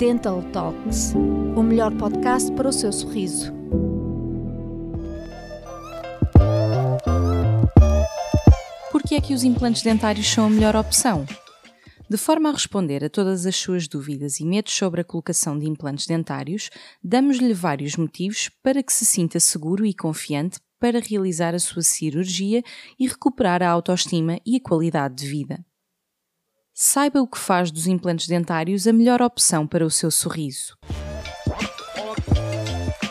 Dental Talks, o melhor podcast para o seu sorriso. Por que é que os implantes dentários são a melhor opção? De forma a responder a todas as suas dúvidas e medos sobre a colocação de implantes dentários, damos-lhe vários motivos para que se sinta seguro e confiante para realizar a sua cirurgia e recuperar a autoestima e a qualidade de vida. Saiba o que faz dos implantes dentários a melhor opção para o seu sorriso.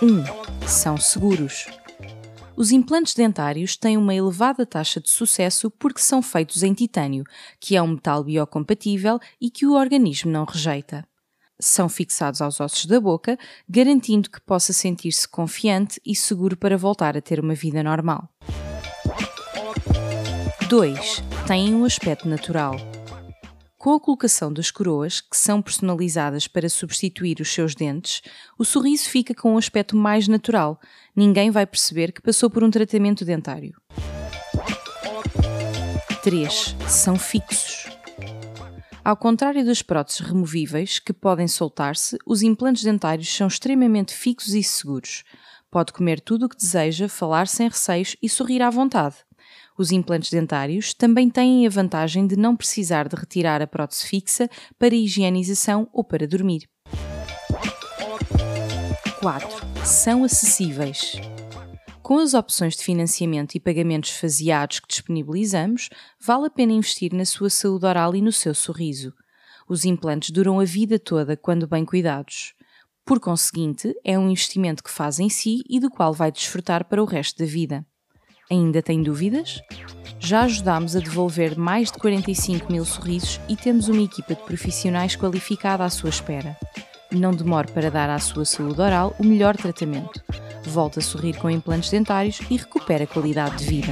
1. São seguros. Os implantes dentários têm uma elevada taxa de sucesso porque são feitos em titânio, que é um metal biocompatível e que o organismo não rejeita. São fixados aos ossos da boca, garantindo que possa sentir-se confiante e seguro para voltar a ter uma vida normal. 2. Têm um aspecto natural. Com a colocação das coroas, que são personalizadas para substituir os seus dentes, o sorriso fica com um aspecto mais natural. Ninguém vai perceber que passou por um tratamento dentário. 3. São fixos. Ao contrário das próteses removíveis, que podem soltar-se, os implantes dentários são extremamente fixos e seguros. Pode comer tudo o que deseja, falar sem receios e sorrir à vontade. Os implantes dentários também têm a vantagem de não precisar de retirar a prótese fixa para higienização ou para dormir. 4. São acessíveis. Com as opções de financiamento e pagamentos faseados que disponibilizamos, vale a pena investir na sua saúde oral e no seu sorriso. Os implantes duram a vida toda quando bem cuidados. Por conseguinte, é um investimento que faz em si e do qual vai desfrutar para o resto da vida. Ainda tem dúvidas? Já ajudámos a devolver mais de 45 mil sorrisos e temos uma equipa de profissionais qualificada à sua espera. Não demore para dar à sua saúde oral o melhor tratamento. Volte a sorrir com implantes dentários e recupere a qualidade de vida.